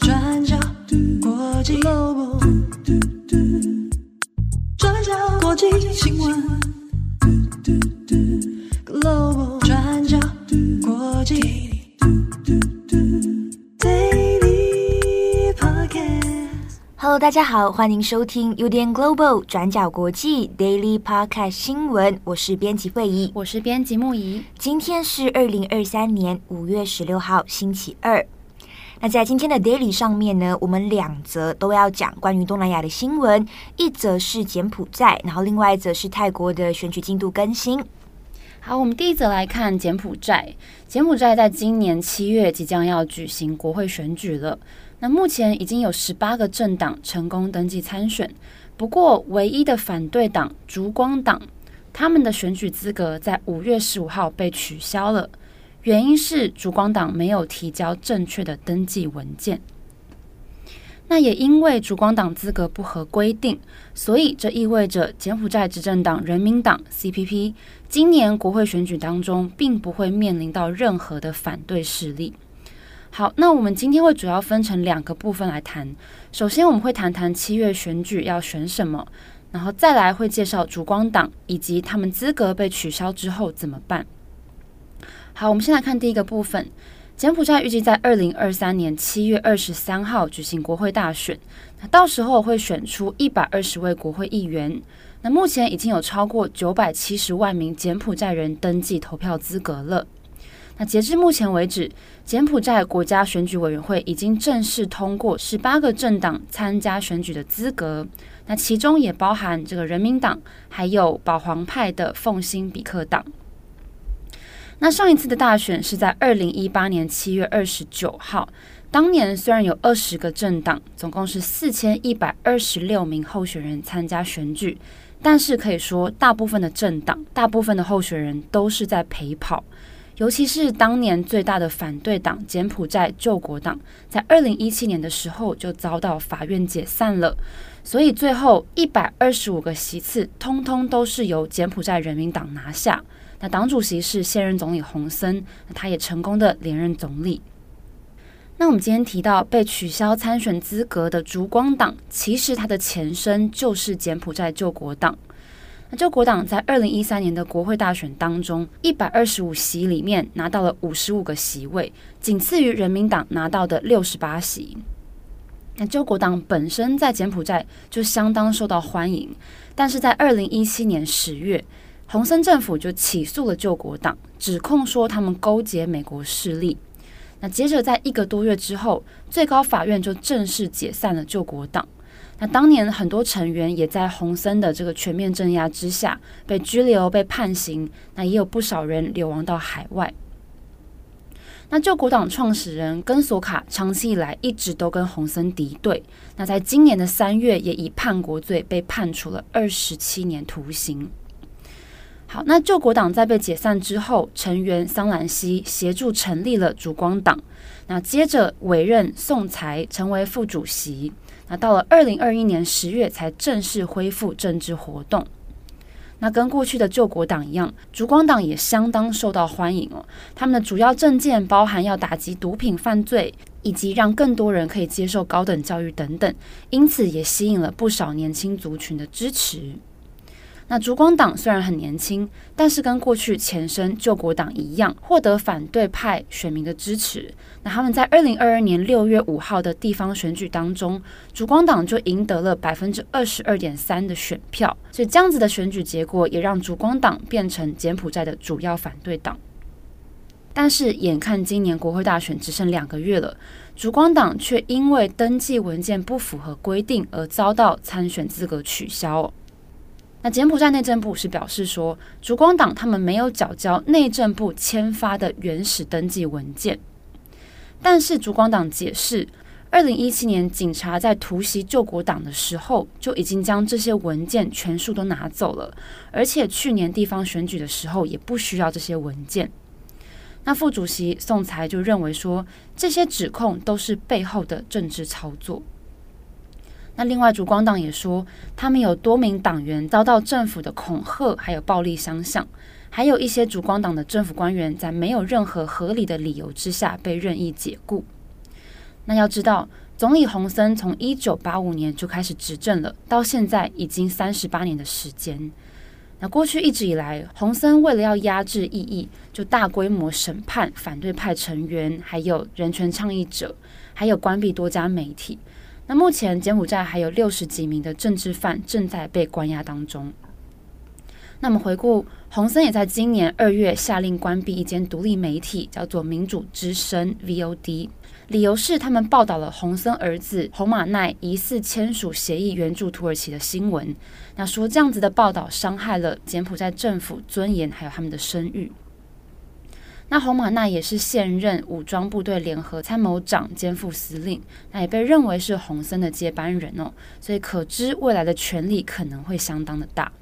转角国际 Global，转角国际新闻。Hello，大家好，欢迎收听 UDN Global 转角国际 Daily Podcast 新闻。我是编辑慧仪，我是编辑木仪。今天是二零二三年五月十六号，星期二。那在今天的 Daily 上面呢，我们两则都要讲关于东南亚的新闻，一则是柬埔寨，然后另外一则是泰国的选举进度更新。好，我们第一则来看柬埔寨。柬埔寨在今年七月即将要举行国会选举了。那目前已经有十八个政党成功登记参选，不过唯一的反对党烛光党，他们的选举资格在五月十五号被取消了，原因是烛光党没有提交正确的登记文件。那也因为烛光党资格不合规定，所以这意味着柬埔寨执政党人民党 （CPP） 今年国会选举当中并不会面临到任何的反对势力。好，那我们今天会主要分成两个部分来谈。首先，我们会谈谈七月选举要选什么，然后再来会介绍烛光党以及他们资格被取消之后怎么办。好，我们先来看第一个部分。柬埔寨预计在二零二三年七月二十三号举行国会大选，那到时候会选出一百二十位国会议员。那目前已经有超过九百七十万名柬埔寨人登记投票资格了。那截至目前为止，柬埔寨国家选举委员会已经正式通过十八个政党参加选举的资格，那其中也包含这个人民党，还有保皇派的奉新比克党。那上一次的大选是在二零一八年七月二十九号，当年虽然有二十个政党，总共是四千一百二十六名候选人参加选举，但是可以说大部分的政党、大部分的候选人都是在陪跑。尤其是当年最大的反对党柬埔寨救国党，在二零一七年的时候就遭到法院解散了，所以最后一百二十五个席次，通通都是由柬埔寨人民党拿下。那党主席是现任总理洪森，那他也成功的连任总理。那我们今天提到被取消参选资格的烛光党，其实它的前身就是柬埔寨救国党。那救国党在二零一三年的国会大选当中，一百二十五席里面拿到了五十五个席位，仅次于人民党拿到的六十八席。那救国党本身在柬埔寨就相当受到欢迎，但是在二零一七年十月，洪森政府就起诉了救国党，指控说他们勾结美国势力。那接着在一个多月之后，最高法院就正式解散了救国党。那当年很多成员也在洪森的这个全面镇压之下被拘留、被判刑，那也有不少人流亡到海外。那救国党创始人根索卡长期以来一直都跟洪森敌对，那在今年的三月也以叛国罪被判处了二十七年徒刑。好，那救国党在被解散之后，成员桑兰西协助成立了烛光党，那接着委任宋才成为副主席。那到了二零二一年十月才正式恢复政治活动。那跟过去的救国党一样，烛光党也相当受到欢迎哦。他们的主要政见包含要打击毒品犯罪，以及让更多人可以接受高等教育等等，因此也吸引了不少年轻族群的支持。那烛光党虽然很年轻，但是跟过去前身救国党一样，获得反对派选民的支持。那他们在二零二二年六月五号的地方选举当中，烛光党就赢得了百分之二十二点三的选票。所以这样子的选举结果，也让烛光党变成柬埔寨的主要反对党。但是眼看今年国会大选只剩两个月了，烛光党却因为登记文件不符合规定而遭到参选资格取消。那柬埔寨内政部是表示说，烛光党他们没有缴交内政部签发的原始登记文件，但是烛光党解释，二零一七年警察在突袭救国党的时候，就已经将这些文件全数都拿走了，而且去年地方选举的时候也不需要这些文件。那副主席宋才就认为说，这些指控都是背后的政治操作。那另外，烛光党也说，他们有多名党员遭到政府的恐吓，还有暴力相向，还有一些烛光党的政府官员在没有任何合理的理由之下被任意解雇。那要知道，总理洪森从一九八五年就开始执政了，到现在已经三十八年的时间。那过去一直以来，洪森为了要压制异议，就大规模审判反对派成员，还有人权倡议者，还有关闭多家媒体。那目前柬埔寨还有六十几名的政治犯正在被关押当中。那么回顾，洪森也在今年二月下令关闭一间独立媒体，叫做民主之声 （VOD），理由是他们报道了洪森儿子洪马奈疑似签署协议援助土耳其的新闻。那说这样子的报道伤害了柬埔寨政府尊严，还有他们的声誉。那洪马奈也是现任武装部队联合参谋长兼副司令，那也被认为是洪森的接班人哦，所以可知未来的权力可能会相当的大。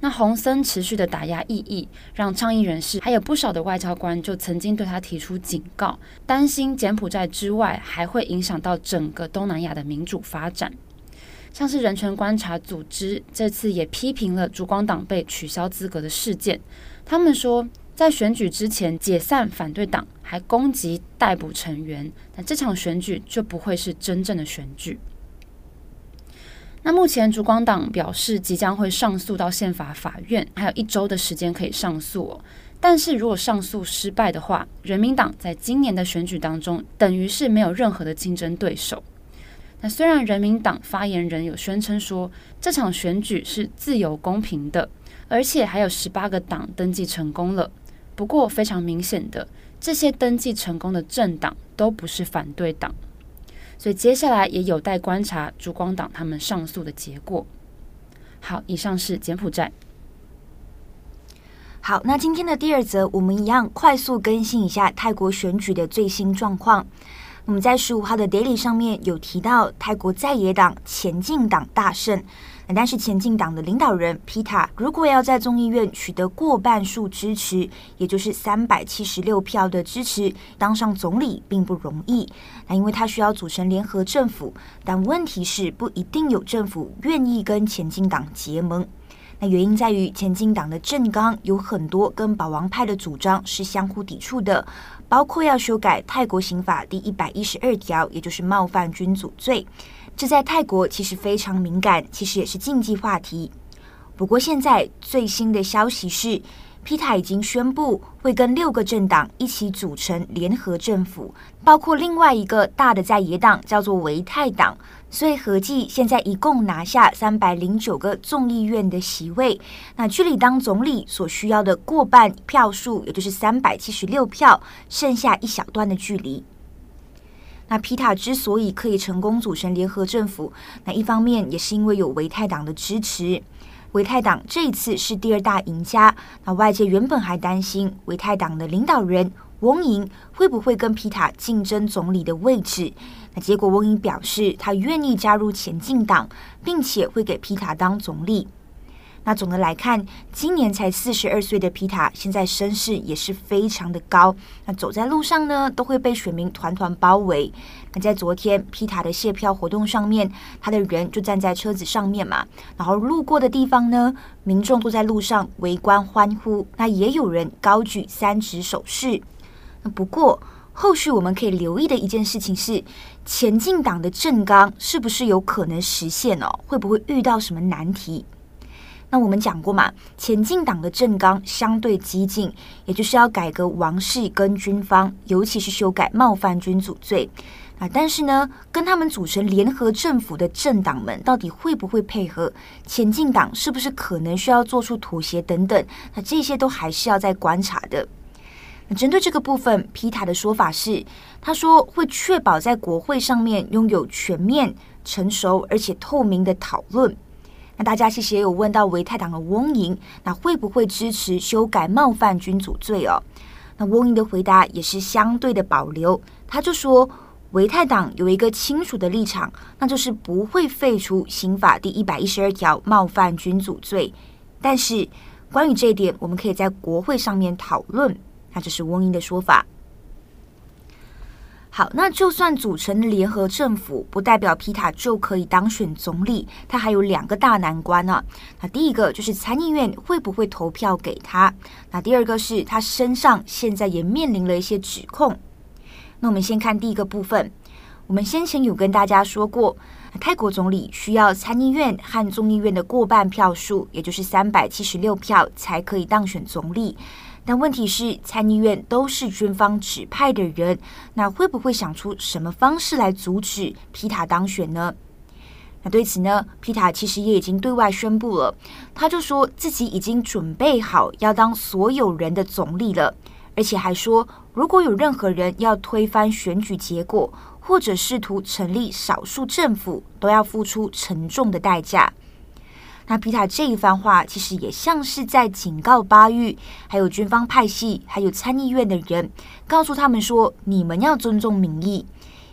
那洪森持续的打压异议，让倡议人士还有不少的外交官就曾经对他提出警告，担心柬埔寨之外还会影响到整个东南亚的民主发展。像是人权观察组织这次也批评了烛光党被取消资格的事件，他们说，在选举之前解散反对党，还攻击逮捕成员，那这场选举就不会是真正的选举。那目前烛光党表示即将会上诉到宪法法院，还有一周的时间可以上诉。但是如果上诉失败的话，人民党在今年的选举当中等于是没有任何的竞争对手。那虽然人民党发言人有宣称说这场选举是自由公平的，而且还有十八个党登记成功了。不过，非常明显的，这些登记成功的政党都不是反对党，所以接下来也有待观察烛光党他们上诉的结果。好，以上是柬埔寨。好，那今天的第二则，我们一样快速更新一下泰国选举的最新状况。我们在十五号的 Daily 上面有提到，泰国在野党前进党大胜。但是前进党的领导人皮塔如果要在众议院取得过半数支持，也就是三百七十六票的支持，当上总理并不容易。那因为他需要组成联合政府，但问题是不一定有政府愿意跟前进党结盟。那原因在于前进党的政纲有很多跟保王派的主张是相互抵触的，包括要修改泰国刑法第一百一十二条，也就是冒犯君主罪。这在泰国其实非常敏感，其实也是禁忌话题。不过现在最新的消息是，皮塔已经宣布会跟六个政党一起组成联合政府，包括另外一个大的在野党叫做维泰党，所以合计现在一共拿下三百零九个众议院的席位，那距离当总理所需要的过半票数，也就是三百七十六票，剩下一小段的距离。那皮塔之所以可以成功组成联合政府，那一方面也是因为有维泰党的支持。维泰党这一次是第二大赢家。那外界原本还担心维泰党的领导人翁莹会不会跟皮塔竞争总理的位置。那结果翁莹表示他愿意加入前进党，并且会给皮塔当总理。那总的来看，今年才四十二岁的皮塔，现在声势也是非常的高。那走在路上呢，都会被选民团团包围。那在昨天皮塔的谢票活动上面，他的人就站在车子上面嘛，然后路过的地方呢，民众都在路上围观欢呼。那也有人高举三指手势。那不过后续我们可以留意的一件事情是，前进党的政纲是不是有可能实现哦？会不会遇到什么难题？那我们讲过嘛，前进党的政纲相对激进，也就是要改革王室跟军方，尤其是修改冒犯君主罪。啊，但是呢，跟他们组成联合政府的政党们到底会不会配合？前进党是不是可能需要做出妥协等等？那这些都还是要再观察的。那针对这个部分，皮塔的说法是，他说会确保在国会上面拥有全面、成熟而且透明的讨论。那大家其实也有问到维泰党的翁莹，那会不会支持修改冒犯君主罪哦？那翁莹的回答也是相对的保留，他就说维泰党有一个清楚的立场，那就是不会废除刑法第一百一十二条冒犯君主罪。但是关于这一点，我们可以在国会上面讨论。那这是翁莹的说法。好，那就算组成联合政府，不代表皮塔就可以当选总理。他还有两个大难关呢、那第一个就是参议院会不会投票给他？那第二个是他身上现在也面临了一些指控。那我们先看第一个部分。我们先前有跟大家说过，泰国总理需要参议院和众议院的过半票数，也就是三百七十六票，才可以当选总理。但问题是，参议院都是军方指派的人，那会不会想出什么方式来阻止皮塔当选呢？那对此呢，皮塔其实也已经对外宣布了，他就说自己已经准备好要当所有人的总理了，而且还说，如果有任何人要推翻选举结果，或者试图成立少数政府，都要付出沉重的代价。那皮塔这一番话，其实也像是在警告巴育，还有军方派系，还有参议院的人，告诉他们说：你们要尊重民意，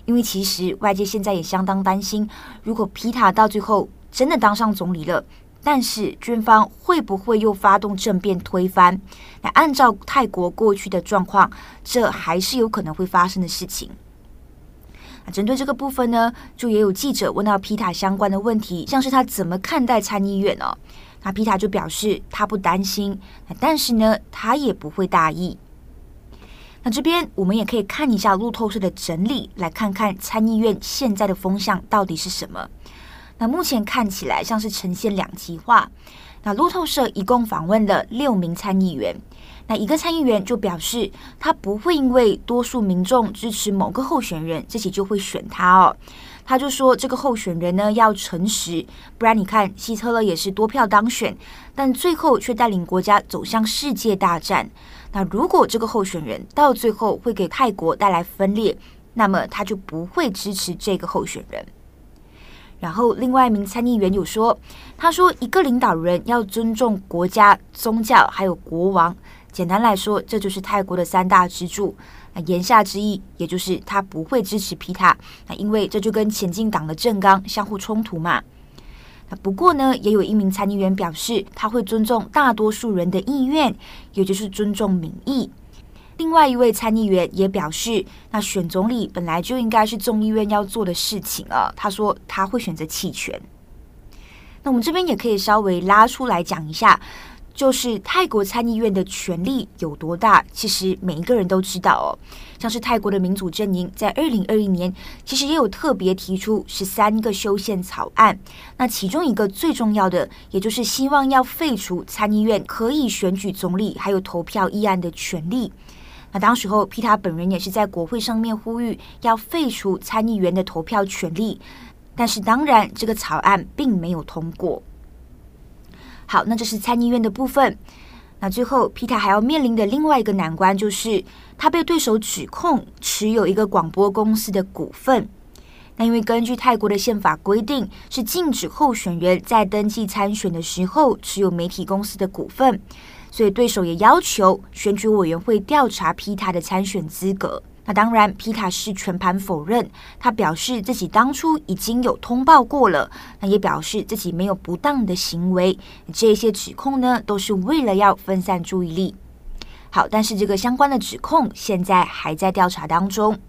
因为其实外界现在也相当担心，如果皮塔到最后真的当上总理了，但是军方会不会又发动政变推翻？那按照泰国过去的状况，这还是有可能会发生的事情。针对这个部分呢，就也有记者问到皮塔相关的问题，像是他怎么看待参议院哦？那皮塔就表示他不担心，但是呢，他也不会大意。那这边我们也可以看一下路透社的整理，来看看参议院现在的风向到底是什么。那目前看起来像是呈现两极化。那路透社一共访问了六名参议员。那一个参议员就表示，他不会因为多数民众支持某个候选人，自己就会选他哦。他就说，这个候选人呢要诚实，不然你看希特勒也是多票当选，但最后却带领国家走向世界大战。那如果这个候选人到最后会给泰国带来分裂，那么他就不会支持这个候选人。然后另外一名参议员有说，他说一个领导人要尊重国家、宗教还有国王。简单来说，这就是泰国的三大支柱。那言下之意，也就是他不会支持皮塔。那因为这就跟前进党的政纲相互冲突嘛。那不过呢，也有一名参议员表示，他会尊重大多数人的意愿，也就是尊重民意。另外一位参议员也表示，那选总理本来就应该是众议院要做的事情啊。他说他会选择弃权。那我们这边也可以稍微拉出来讲一下。就是泰国参议院的权力有多大，其实每一个人都知道哦。像是泰国的民主阵营在二零二一年，其实也有特别提出十三个修宪草案。那其中一个最重要的，也就是希望要废除参议院可以选举总理还有投票议案的权利。那当时候皮塔本人也是在国会上面呼吁要废除参议员的投票权利，但是当然这个草案并没有通过。好，那这是参议院的部分。那最后，皮塔还要面临的另外一个难关，就是他被对手指控持有一个广播公司的股份。那因为根据泰国的宪法规定，是禁止候选人在登记参选的时候持有媒体公司的股份，所以对手也要求选举委员会调查皮塔的参选资格。那当然，皮卡是全盘否认。他表示自己当初已经有通报过了，那也表示自己没有不当的行为。这些指控呢，都是为了要分散注意力。好，但是这个相关的指控现在还在调查当中。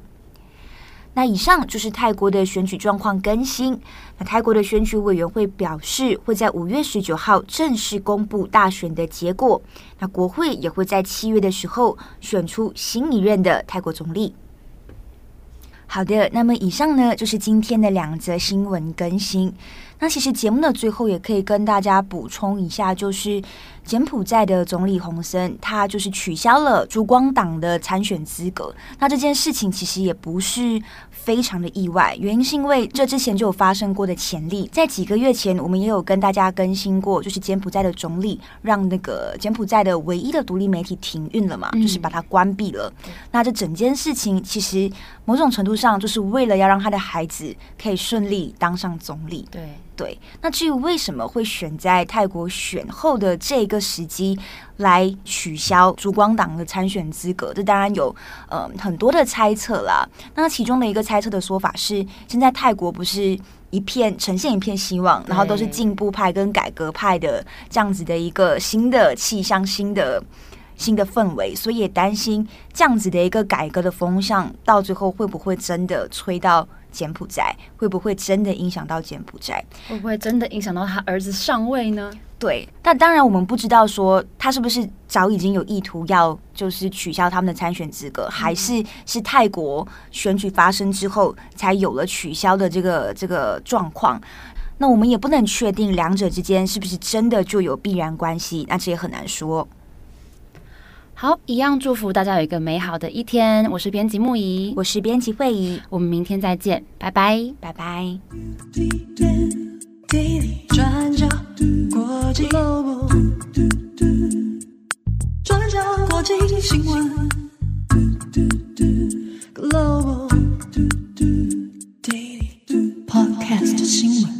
那以上就是泰国的选举状况更新。那泰国的选举委员会表示，会在五月十九号正式公布大选的结果。那国会也会在七月的时候选出新一任的泰国总理。好的，那么以上呢，就是今天的两则新闻更新。那其实节目的最后也可以跟大家补充一下，就是柬埔寨的总理洪森，他就是取消了烛光党的参选资格。那这件事情其实也不是非常的意外，原因是因为这之前就有发生过的潜力。在几个月前，我们也有跟大家更新过，就是柬埔寨的总理让那个柬埔寨的唯一的独立媒体停运了嘛，嗯、就是把它关闭了。那这整件事情其实某种程度上就是为了要让他的孩子可以顺利当上总理。对。对，那至于为什么会选在泰国选后的这个时机来取消烛光党的参选资格，这当然有呃很多的猜测啦。那其中的一个猜测的说法是，现在泰国不是一片呈现一片希望，然后都是进步派跟改革派的这样子的一个新的气象、新的新的氛围，所以也担心这样子的一个改革的风向，到最后会不会真的吹到柬埔寨？会不会真的影响到柬埔寨？会不会真的影响到他儿子上位呢？对，但当然我们不知道说他是不是早已经有意图要就是取消他们的参选资格，还是是泰国选举发生之后才有了取消的这个这个状况。那我们也不能确定两者之间是不是真的就有必然关系，那这也很难说。好，一样祝福大家有一个美好的一天。我是编辑木仪，我是编辑慧仪，我们明天再见，拜拜，拜拜。转角转角新闻 g l o b a Podcast 新闻。